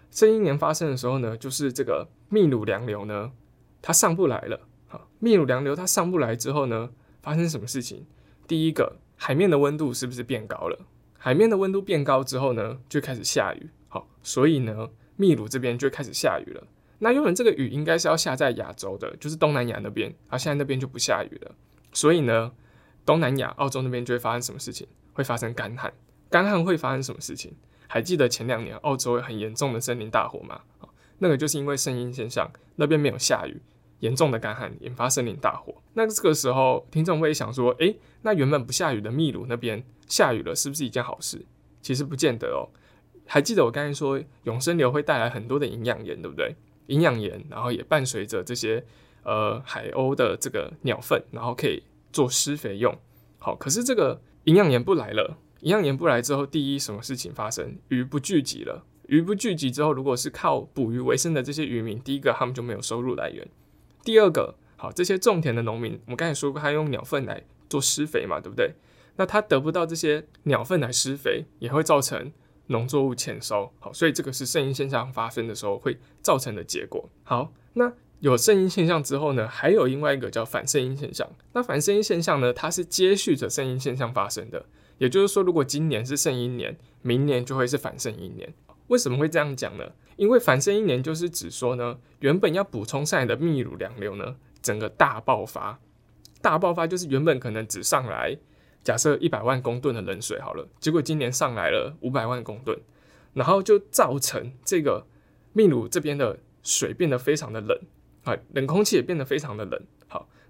A: 圣婴年发生的时候呢，就是这个秘鲁洋流呢，它上不来了。好，秘鲁洋流它上不来之后呢，发生什么事情？第一个，海面的温度是不是变高了？海面的温度变高之后呢，就开始下雨。好，所以呢，秘鲁这边就开始下雨了。那原本这个雨应该是要下在亚洲的，就是东南亚那边，而现在那边就不下雨了。所以呢，东南亚、澳洲那边就会发生什么事情？会发生干旱。干旱会发生什么事情？还记得前两年澳洲很严重的森林大火吗？那个就是因为声音现象，那边没有下雨，严重的干旱引发森林大火。那这个时候，听众会想说：诶，那原本不下雨的秘鲁那边下雨了，是不是一件好事？其实不见得哦。还记得我刚才说永生流会带来很多的营养盐，对不对？营养盐，然后也伴随着这些。呃，海鸥的这个鸟粪，然后可以做施肥用。好，可是这个营养盐不来了，营养盐不来之后，第一什么事情发生？鱼不聚集了。鱼不聚集之后，如果是靠捕鱼为生的这些渔民，第一个他们就没有收入来源。第二个，好，这些种田的农民，我们刚才说过，他用鸟粪来做施肥嘛，对不对？那他得不到这些鸟粪来施肥，也会造成农作物欠收。好，所以这个是圣婴现象发生的时候会造成的结果。好，那。有圣婴现象之后呢，还有另外一个叫反圣婴现象。那反圣婴现象呢，它是接续着圣婴现象发生的。也就是说，如果今年是圣婴年，明年就会是反圣婴年。为什么会这样讲呢？因为反圣婴年就是指说呢，原本要补充上来的秘鲁洋流呢，整个大爆发。大爆发就是原本可能只上来，假设一百万公吨的冷水好了，结果今年上来了五百万公吨，然后就造成这个秘鲁这边的水变得非常的冷。啊，冷空气也变得非常的冷。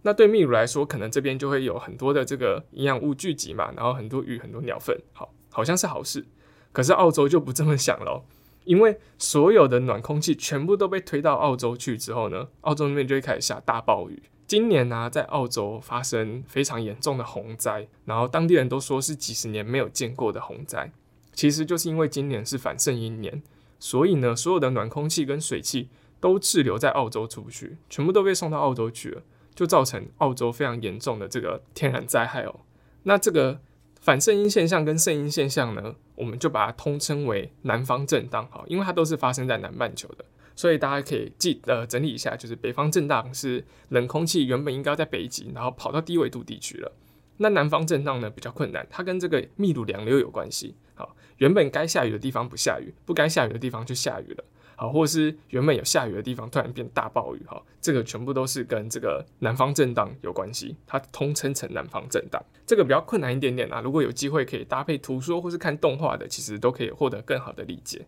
A: 那对秘鲁来说，可能这边就会有很多的这个营养物聚集嘛，然后很多鱼、很多鸟粪。好，好像是好事。可是澳洲就不这么想了，因为所有的暖空气全部都被推到澳洲去之后呢，澳洲那边就会开始下大暴雨。今年呢，在澳洲发生非常严重的洪灾，然后当地人都说是几十年没有见过的洪灾。其实就是因为今年是反圣婴年，所以呢，所有的暖空气跟水汽都滞留在澳洲出不去，全部都被送到澳洲去了，就造成澳洲非常严重的这个天然灾害哦。那这个反圣婴现象跟圣婴现象呢，我们就把它通称为南方震荡哈，因为它都是发生在南半球的。所以大家可以记呃整理一下，就是北方震荡是冷空气原本应该在北极，然后跑到低纬度地区了。那南方震荡呢比较困难，它跟这个密度凉流有关系。好，原本该下雨的地方不下雨，不该下雨的地方就下雨了。好，或是原本有下雨的地方突然变大暴雨。哈，这个全部都是跟这个南方震荡有关系，它通称成南方震荡。这个比较困难一点点啊，如果有机会可以搭配图说或是看动画的，其实都可以获得更好的理解。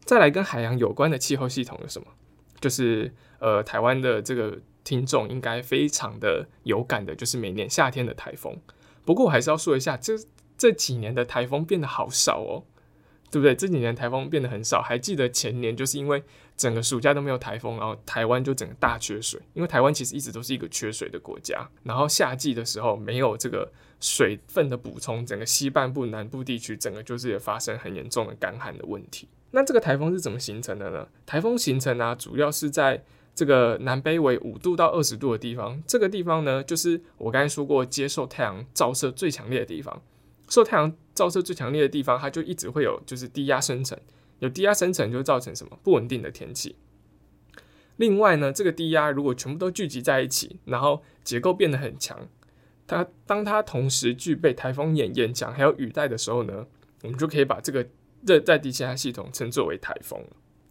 A: 再来跟海洋有关的气候系统有什么？就是呃，台湾的这个听众应该非常的有感的，就是每年夏天的台风。不过我还是要说一下，这这几年的台风变得好少哦，对不对？这几年台风变得很少。还记得前年就是因为整个暑假都没有台风，然后台湾就整个大缺水。因为台湾其实一直都是一个缺水的国家，然后夏季的时候没有这个水分的补充，整个西半部、南部地区整个就是也发生很严重的干旱的问题。那这个台风是怎么形成的呢？台风形成啊，主要是在这个南北纬五度到二十度的地方。这个地方呢，就是我刚才说过，接受太阳照射最强烈的地方。受太阳照射最强烈的地方，它就一直会有就是低压生成。有低压生成，就造成什么不稳定的天气。另外呢，这个低压如果全部都聚集在一起，然后结构变得很强，它当它同时具备台风眼、眼墙还有雨带的时候呢，我们就可以把这个。热带低气压系统称作为台风。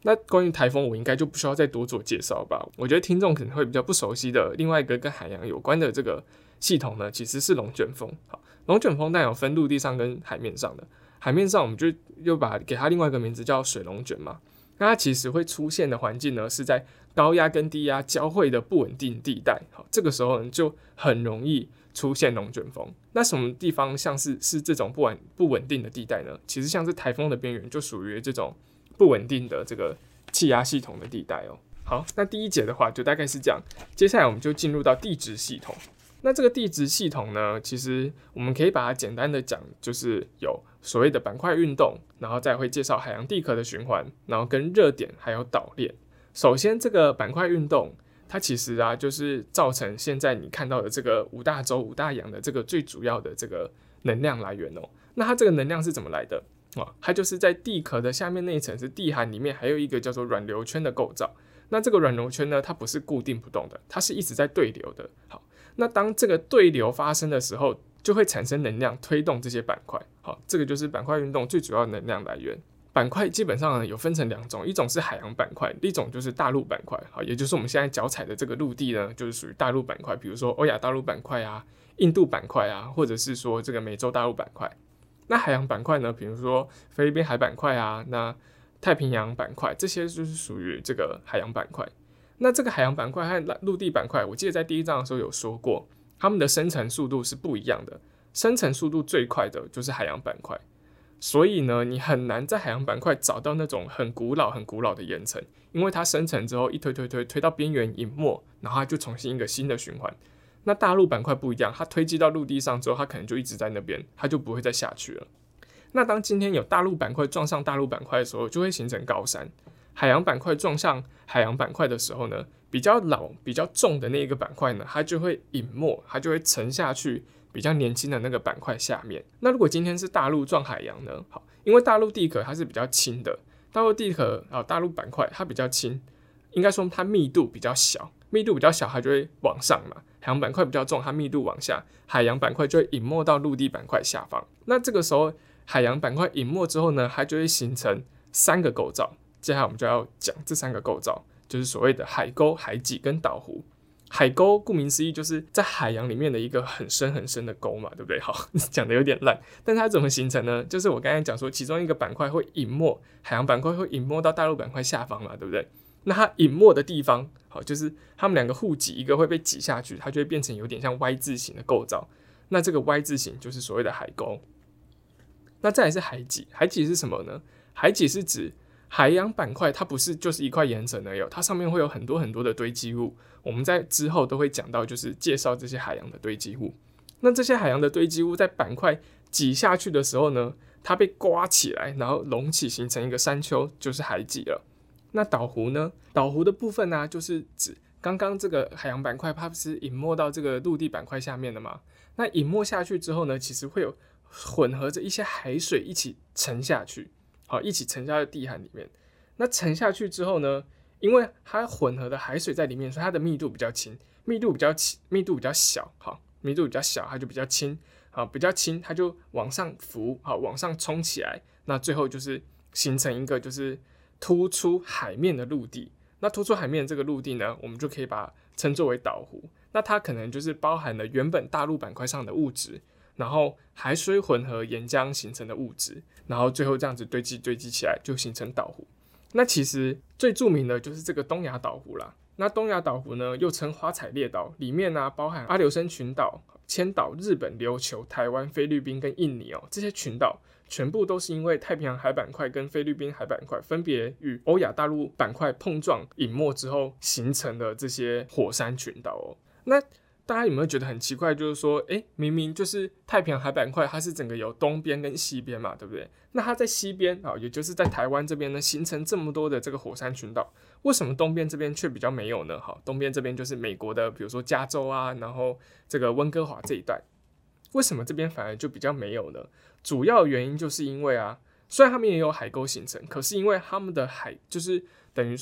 A: 那关于台风，我应该就不需要再多做介绍吧？我觉得听众可能会比较不熟悉的另外一个跟海洋有关的这个系统呢，其实是龙卷风。好，龙卷风带有分陆地上跟海面上的。海面上我们就又把给它另外一个名字叫水龙卷嘛。那它其实会出现的环境呢，是在高压跟低压交汇的不稳定地带。好，这个时候呢就很容易。出现龙卷风，那什么地方像是是这种不稳不稳定的地带呢？其实像是台风的边缘，就属于这种不稳定的这个气压系统的地带哦。好，那第一节的话就大概是这样，接下来我们就进入到地质系统。那这个地质系统呢，其实我们可以把它简单的讲，就是有所谓的板块运动，然后再会介绍海洋地壳的循环，然后跟热点还有岛链。首先这个板块运动。它其实啊，就是造成现在你看到的这个五大洲、五大洋的这个最主要的这个能量来源哦。那它这个能量是怎么来的啊？它就是在地壳的下面那一层是地函里面，还有一个叫做软流圈的构造。那这个软流圈呢，它不是固定不动的，它是一直在对流的。好，那当这个对流发生的时候，就会产生能量推动这些板块。好，这个就是板块运动最主要能量来源。板块基本上呢有分成两种，一种是海洋板块，一种就是大陆板块。好，也就是我们现在脚踩的这个陆地呢，就是属于大陆板块。比如说欧亚大陆板块啊、印度板块啊，或者是说这个美洲大陆板块。那海洋板块呢，比如说菲律宾海板块啊，那太平洋板块，这些就是属于这个海洋板块。那这个海洋板块和陆地板块，我记得在第一章的时候有说过，它们的生成速度是不一样的。生成速度最快的就是海洋板块。所以呢，你很难在海洋板块找到那种很古老、很古老的岩层，因为它生成之后一推推推推到边缘隐没，然后它就重新一个新的循环。那大陆板块不一样，它推击到陆地上之后，它可能就一直在那边，它就不会再下去了。那当今天有大陆板块撞上大陆板块的时候，就会形成高山；海洋板块撞上海洋板块的时候呢，比较老、比较重的那一个板块呢，它就会隐没，它就会沉下去。比较年轻的那个板块下面，那如果今天是大陆撞海洋呢？好，因为大陆地壳它是比较轻的，大陆地壳啊，大陆板块它比较轻，应该说它密度比较小，密度比较小，它就会往上嘛。海洋板块比较重，它密度往下，海洋板块就会隐没到陆地板块下方。那这个时候，海洋板块隐没之后呢，它就会形成三个构造。接下来我们就要讲这三个构造，就是所谓的海沟、海脊跟岛湖。海沟顾名思义就是在海洋里面的一个很深很深的沟嘛，对不对？好，讲的有点烂，但它怎么形成呢？就是我刚才讲说，其中一个板块会隐没，海洋板块会隐没到大陆板块下方嘛，对不对？那它隐没的地方，好，就是它们两个互挤，一个会被挤下去，它就会变成有点像 Y 字形的构造。那这个 Y 字形就是所谓的海沟。那再来是海脊，海脊是什么呢？海脊是指海洋板块它不是就是一块岩层而已，它上面会有很多很多的堆积物。我们在之后都会讲到，就是介绍这些海洋的堆积物。那这些海洋的堆积物在板块挤下去的时候呢，它被刮起来，然后隆起形成一个山丘，就是海脊了。那岛湖呢？岛湖的部分呢，就是指刚刚这个海洋板块，它不是隐没到这个陆地板块下面的吗？那隐没下去之后呢，其实会有混合着一些海水一起沉下去，好，一起沉下在地海里面。那沉下去之后呢，因为它混合的海水在里面，所以它的密度比较轻，密度比较轻，密度比较小，好，密度比较小，它就比较轻，好，比较轻，它就往上浮，好，往上冲起来，那最后就是形成一个就是突出海面的陆地。那突出海面这个陆地呢，我们就可以把它称作为岛湖。那它可能就是包含了原本大陆板块上的物质，然后海水混合岩浆形成的物质，然后最后这样子堆积堆积起来，就形成岛湖。那其实最著名的就是这个东亚岛湖啦。那东亚岛湖呢，又称花彩列岛，里面呢包含阿留申群岛、千岛、日本、琉球、台湾、菲律宾跟印尼哦，这些群岛全部都是因为太平洋海板块跟菲律宾海板块分别与欧亚大陆板块碰撞隐没之后形成的这些火山群岛哦。那大家有没有觉得很奇怪？就是说，诶，明明就是太平洋海板块，它是整个有东边跟西边嘛，对不对？那它在西边啊，也就是在台湾这边呢，形成这么多的这个火山群岛，为什么东边这边却比较没有呢？好，东边这边就是美国的，比如说加州啊，然后这个温哥华这一带，为什么这边反而就比较没有呢？主要原因就是因为啊，虽然他们也有海沟形成，可是因为他们的海就是等于，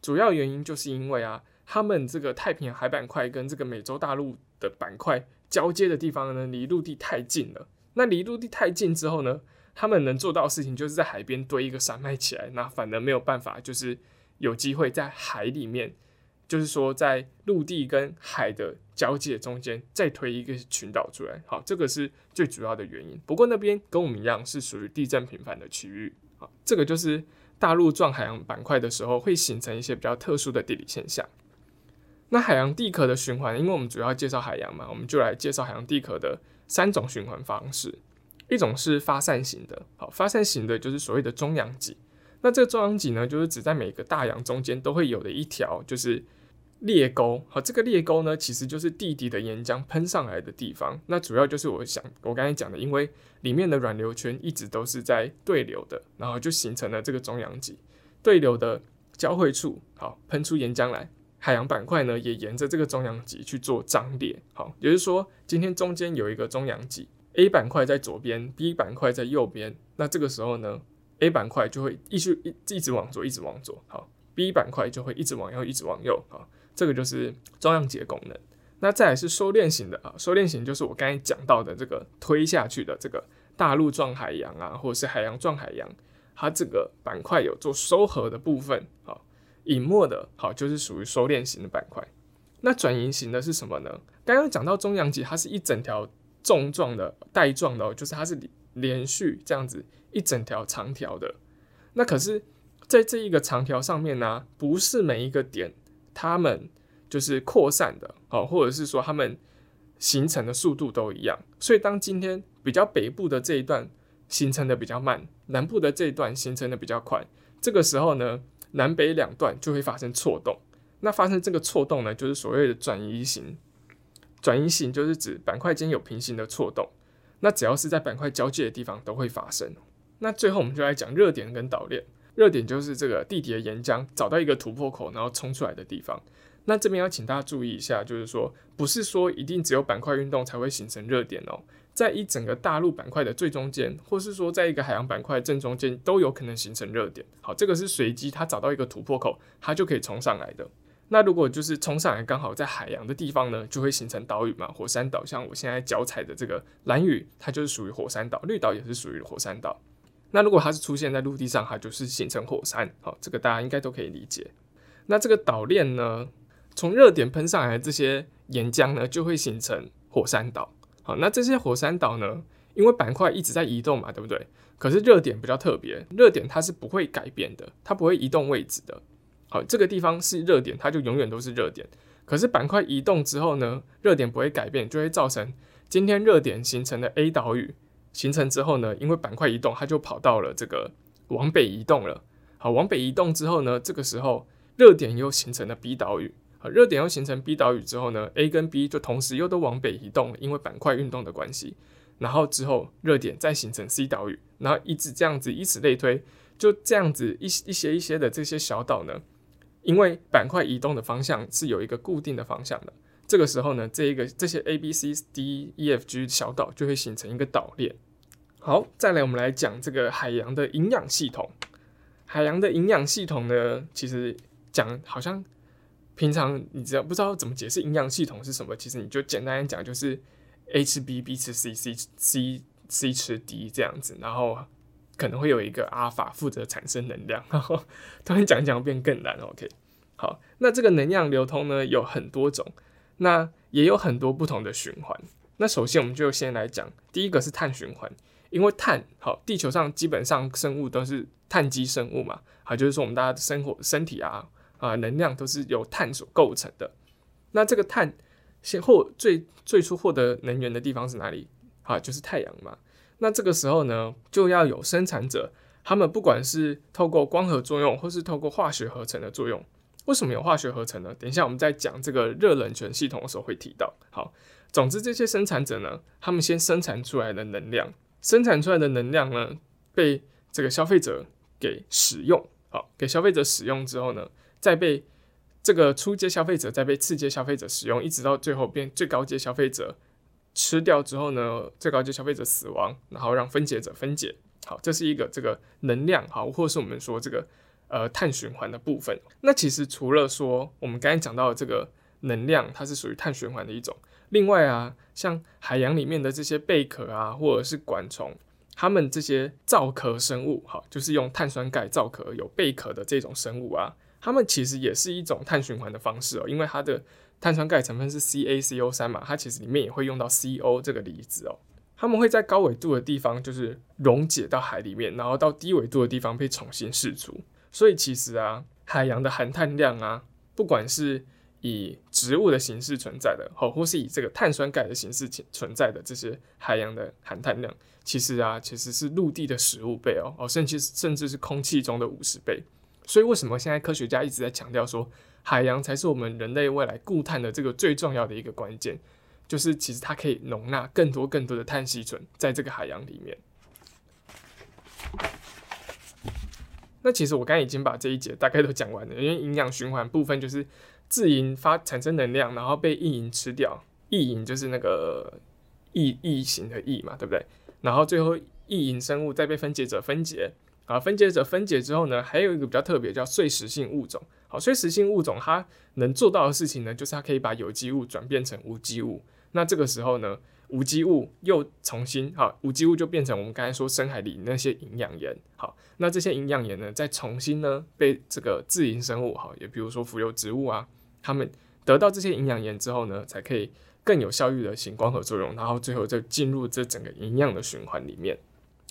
A: 主要原因就是因为啊。他们这个太平洋海板块跟这个美洲大陆的板块交接的地方呢，离陆地太近了。那离陆地太近之后呢，他们能做到的事情就是在海边堆一个山脉起来，那反而没有办法，就是有机会在海里面，就是说在陆地跟海的交界中间再推一个群岛出来。好，这个是最主要的原因。不过那边跟我们一样是属于地震频繁的区域。好，这个就是大陆撞海洋板块的时候会形成一些比较特殊的地理现象。那海洋地壳的循环，因为我们主要介绍海洋嘛，我们就来介绍海洋地壳的三种循环方式。一种是发散型的，好，发散型的就是所谓的中央脊。那这个中央脊呢，就是指在每个大洋中间都会有的一条就是裂沟。好，这个裂沟呢，其实就是地底的岩浆喷上来的地方。那主要就是我想我刚才讲的，因为里面的软流圈一直都是在对流的，然后就形成了这个中央脊对流的交汇处，好，喷出岩浆来。海洋板块呢，也沿着这个中央脊去做张裂，好，也就是说，今天中间有一个中央脊，A 板块在左边，B 板块在右边，那这个时候呢，A 板块就会一直一一直往左，一直往左，好，B 板块就会一直往右，一直往右，好，这个就是中央脊的功能。那再来是收敛型的啊，收敛型就是我刚才讲到的这个推下去的这个大陆撞海洋啊，或者是海洋撞海洋，它这个板块有做收合的部分，好。隐没的好，就是属于收敛型的板块。那转移型的是什么呢？刚刚讲到中阳脊，它是一整条纵状的带状的，就是它是连续这样子一整条长条的。那可是在这一个长条上面呢，不是每一个点它们就是扩散的，好，或者是说它们形成的速度都一样。所以当今天比较北部的这一段形成的比较慢，南部的这一段形成的比较快，这个时候呢？南北两段就会发生错动，那发生这个错动呢，就是所谓的转移型。转移型就是指板块间有平行的错动，那只要是在板块交界的地方都会发生。那最后我们就来讲热点跟导链。热点就是这个地底的岩浆找到一个突破口，然后冲出来的地方。那这边要请大家注意一下，就是说不是说一定只有板块运动才会形成热点哦。在一整个大陆板块的最中间，或是说在一个海洋板块正中间，都有可能形成热点。好，这个是随机，它找到一个突破口，它就可以冲上来的。那如果就是冲上来刚好在海洋的地方呢，就会形成岛屿嘛，火山岛。像我现在脚踩的这个蓝屿，它就是属于火山岛；绿岛也是属于火山岛。那如果它是出现在陆地上，它就是形成火山。好，这个大家应该都可以理解。那这个岛链呢，从热点喷上来的这些岩浆呢，就会形成火山岛。好，那这些火山岛呢？因为板块一直在移动嘛，对不对？可是热点比较特别，热点它是不会改变的，它不会移动位置的。好，这个地方是热点，它就永远都是热点。可是板块移动之后呢，热点不会改变，就会造成今天热点形成的 A 岛屿形成之后呢，因为板块移动，它就跑到了这个往北移动了。好，往北移动之后呢，这个时候热点又形成了 B 岛屿。热点又形成 B 岛屿之后呢，A 跟 B 就同时又都往北移动，因为板块运动的关系。然后之后热点再形成 C 岛屿，然后一直这样子，以此类推，就这样子一一些一些的这些小岛呢，因为板块移动的方向是有一个固定的方向的。这个时候呢，这一个这些 A、B、C、D、E、F、G 小岛就会形成一个岛链。好，再来我们来讲这个海洋的营养系统。海洋的营养系统呢，其实讲好像。平常你只要不知道怎么解释营养系统是什么，其实你就简单讲，就是 A 吃 B，B 吃 C，C，C，C 吃 D 这样子，然后可能会有一个阿法负责产生能量。然后突然讲讲变更难，OK？好，那这个能量流通呢有很多种，那也有很多不同的循环。那首先我们就先来讲第一个是碳循环，因为碳好，地球上基本上生物都是碳基生物嘛，好，就是说我们大家的生活身体啊。啊，能量都是由碳所构成的。那这个碳先获最最初获得能源的地方是哪里？啊，就是太阳嘛。那这个时候呢，就要有生产者，他们不管是透过光合作用，或是透过化学合成的作用。为什么有化学合成呢？等一下我们在讲这个热冷泉系统的时候会提到。好，总之这些生产者呢，他们先生产出来的能量，生产出来的能量呢，被这个消费者给使用。好，给消费者使用之后呢？再被这个初阶消费者，再被次阶消费者使用，一直到最后变最高阶消费者吃掉之后呢，最高阶消费者死亡，然后让分解者分解。好，这是一个这个能量，好，或是我们说这个呃碳循环的部分。那其实除了说我们刚才讲到的这个能量，它是属于碳循环的一种。另外啊，像海洋里面的这些贝壳啊，或者是管虫，它们这些造壳生物，好，就是用碳酸钙造壳有贝壳的这种生物啊。它们其实也是一种碳循环的方式哦，因为它的碳酸钙成分是 CaCO 三嘛，它其实里面也会用到 CO 这个离子哦。它们会在高纬度的地方就是溶解到海里面，然后到低纬度的地方被重新释出。所以其实啊，海洋的含碳量啊，不管是以植物的形式存在的，或或是以这个碳酸钙的形式存在的这些海洋的含碳量，其实啊，其实是陆地的十五倍哦，哦，甚至甚至是空气中的五十倍。所以，为什么现在科学家一直在强调说，海洋才是我们人类未来固碳的这个最重要的一个关键？就是其实它可以容纳更多更多的碳吸存在这个海洋里面。那其实我刚才已经把这一节大概都讲完了，因为营养循环部分就是自营发产生能量，然后被异营吃掉，异营就是那个异异形的异嘛，对不对？然后最后异营生物再被分解者分解。啊，分解者分解之后呢，还有一个比较特别，叫碎石性物种。好，碎石性物种它能做到的事情呢，就是它可以把有机物转变成无机物。那这个时候呢，无机物又重新好，无机物就变成我们刚才说深海里那些营养盐。好，那这些营养盐呢，再重新呢被这个自营生物，好，也比如说浮游植物啊，它们得到这些营养盐之后呢，才可以更有效率的行光合作用，然后最后再进入这整个营养的循环里面。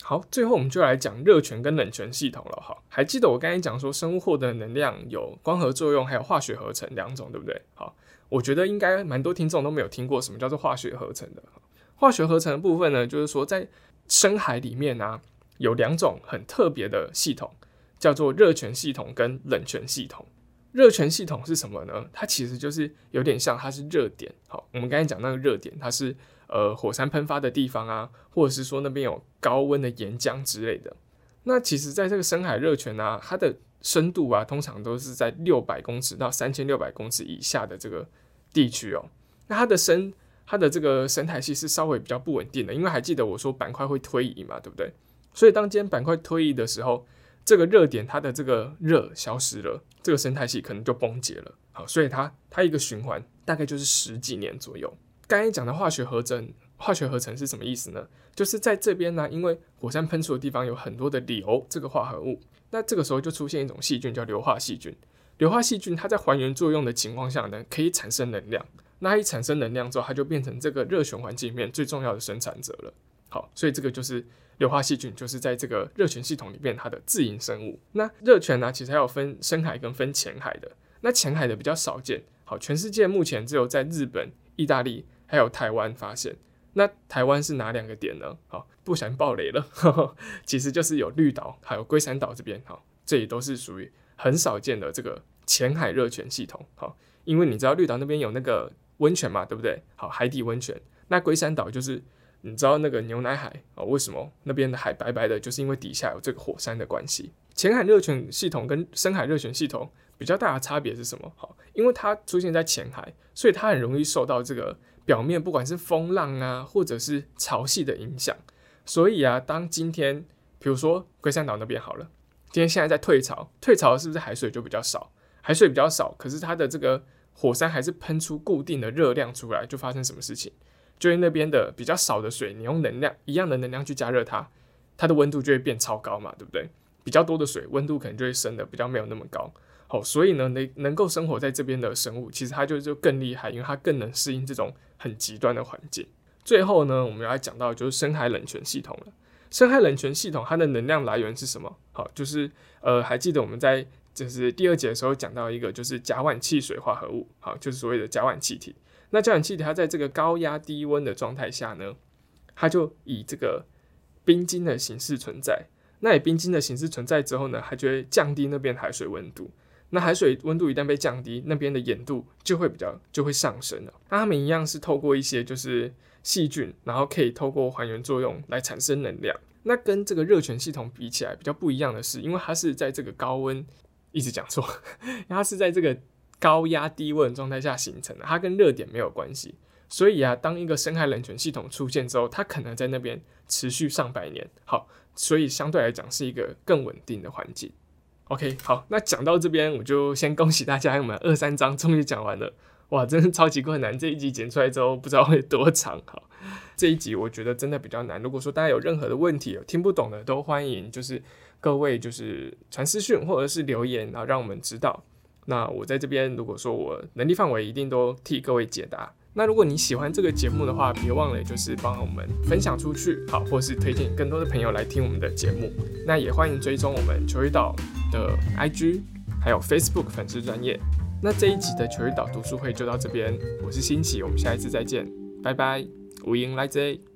A: 好，最后我们就来讲热泉跟冷泉系统了。哈，还记得我刚才讲说生物获得能量有光合作用，还有化学合成两种，对不对？好，我觉得应该蛮多听众都没有听过什么叫做化学合成的。化学合成的部分呢，就是说在深海里面呢，有两种很特别的系统，叫做热泉系统跟冷泉系统。热泉系统是什么呢？它其实就是有点像它是热点。好，我们刚才讲那个热点，它是。呃，火山喷发的地方啊，或者是说那边有高温的岩浆之类的。那其实，在这个深海热泉啊，它的深度啊，通常都是在六百公尺到三千六百公尺以下的这个地区哦。那它的生，它的这个生态系是稍微比较不稳定的，因为还记得我说板块会推移嘛，对不对？所以当今天板块推移的时候，这个热点它的这个热消失了，这个生态系可能就崩解了。好，所以它它一个循环大概就是十几年左右。刚才讲的化学合成，化学合成是什么意思呢？就是在这边呢，因为火山喷出的地方有很多的硫这个化合物，那这个时候就出现一种细菌叫硫化细菌。硫化细菌它在还原作用的情况下呢，可以产生能量。那一产生能量之后，它就变成这个热循环界面最重要的生产者了。好，所以这个就是硫化细菌，就是在这个热泉系统里面它的自营生物。那热泉呢，其实还有分深海跟分浅海的。那浅海的比较少见。好，全世界目前只有在日本、意大利。还有台湾发现，那台湾是哪两个点呢？好，不想爆雷了，其实就是有绿岛还有龟山岛这边，好，这也都是属于很少见的这个浅海热泉系统。好，因为你知道绿岛那边有那个温泉嘛，对不对？好，海底温泉。那龟山岛就是你知道那个牛奶海啊？为什么那边的海白白的？就是因为底下有这个火山的关系。浅海热泉系统跟深海热泉系统比较大的差别是什么？好，因为它出现在浅海，所以它很容易受到这个表面不管是风浪啊，或者是潮汐的影响。所以啊，当今天比如说龟山岛那边好了，今天现在在退潮，退潮是不是海水就比较少？海水比较少，可是它的这个火山还是喷出固定的热量出来，就发生什么事情？就因那边的比较少的水，你用能量一样的能量去加热它，它的温度就会变超高嘛，对不对？比较多的水，温度可能就会升的比较没有那么高。好，所以呢，能能够生活在这边的生物，其实它就就更厉害，因为它更能适应这种很极端的环境。最后呢，我们要讲到就是深海冷泉系统了。深海冷泉系统它的能量来源是什么？好，就是呃，还记得我们在就是第二节的时候讲到一个就是甲烷气水化合物，好，就是所谓的甲烷气体。那甲烷气体它在这个高压低温的状态下呢，它就以这个冰晶的形式存在。那以冰晶的形式存在之后呢，它就会降低那边海水温度。那海水温度一旦被降低，那边的盐度就会比较就会上升了。那它们一样是透过一些就是细菌，然后可以透过还原作用来产生能量。那跟这个热泉系统比起来，比较不一样的是，因为它是在这个高温，一直讲错，它是在这个。高压低温状态下形成的，它跟热点没有关系。所以啊，当一个深海冷泉系统出现之后，它可能在那边持续上百年。好，所以相对来讲是一个更稳定的环境。OK，好，那讲到这边，我就先恭喜大家，我们二三章终于讲完了。哇，真的超级困难！这一集剪出来之后，不知道会多长。好，这一集我觉得真的比较难。如果说大家有任何的问题，有听不懂的，都欢迎就是各位就是传私讯或者是留言，然后让我们知道。那我在这边，如果说我能力范围一定都替各位解答。那如果你喜欢这个节目的话，别忘了就是帮我们分享出去，好，或是推荐更多的朋友来听我们的节目。那也欢迎追踪我们球鱼岛的 IG，还有 Facebook 粉丝专业。那这一集的球鱼岛读书会就到这边，我是新奇，我们下一次再见，拜拜，无影来 Z。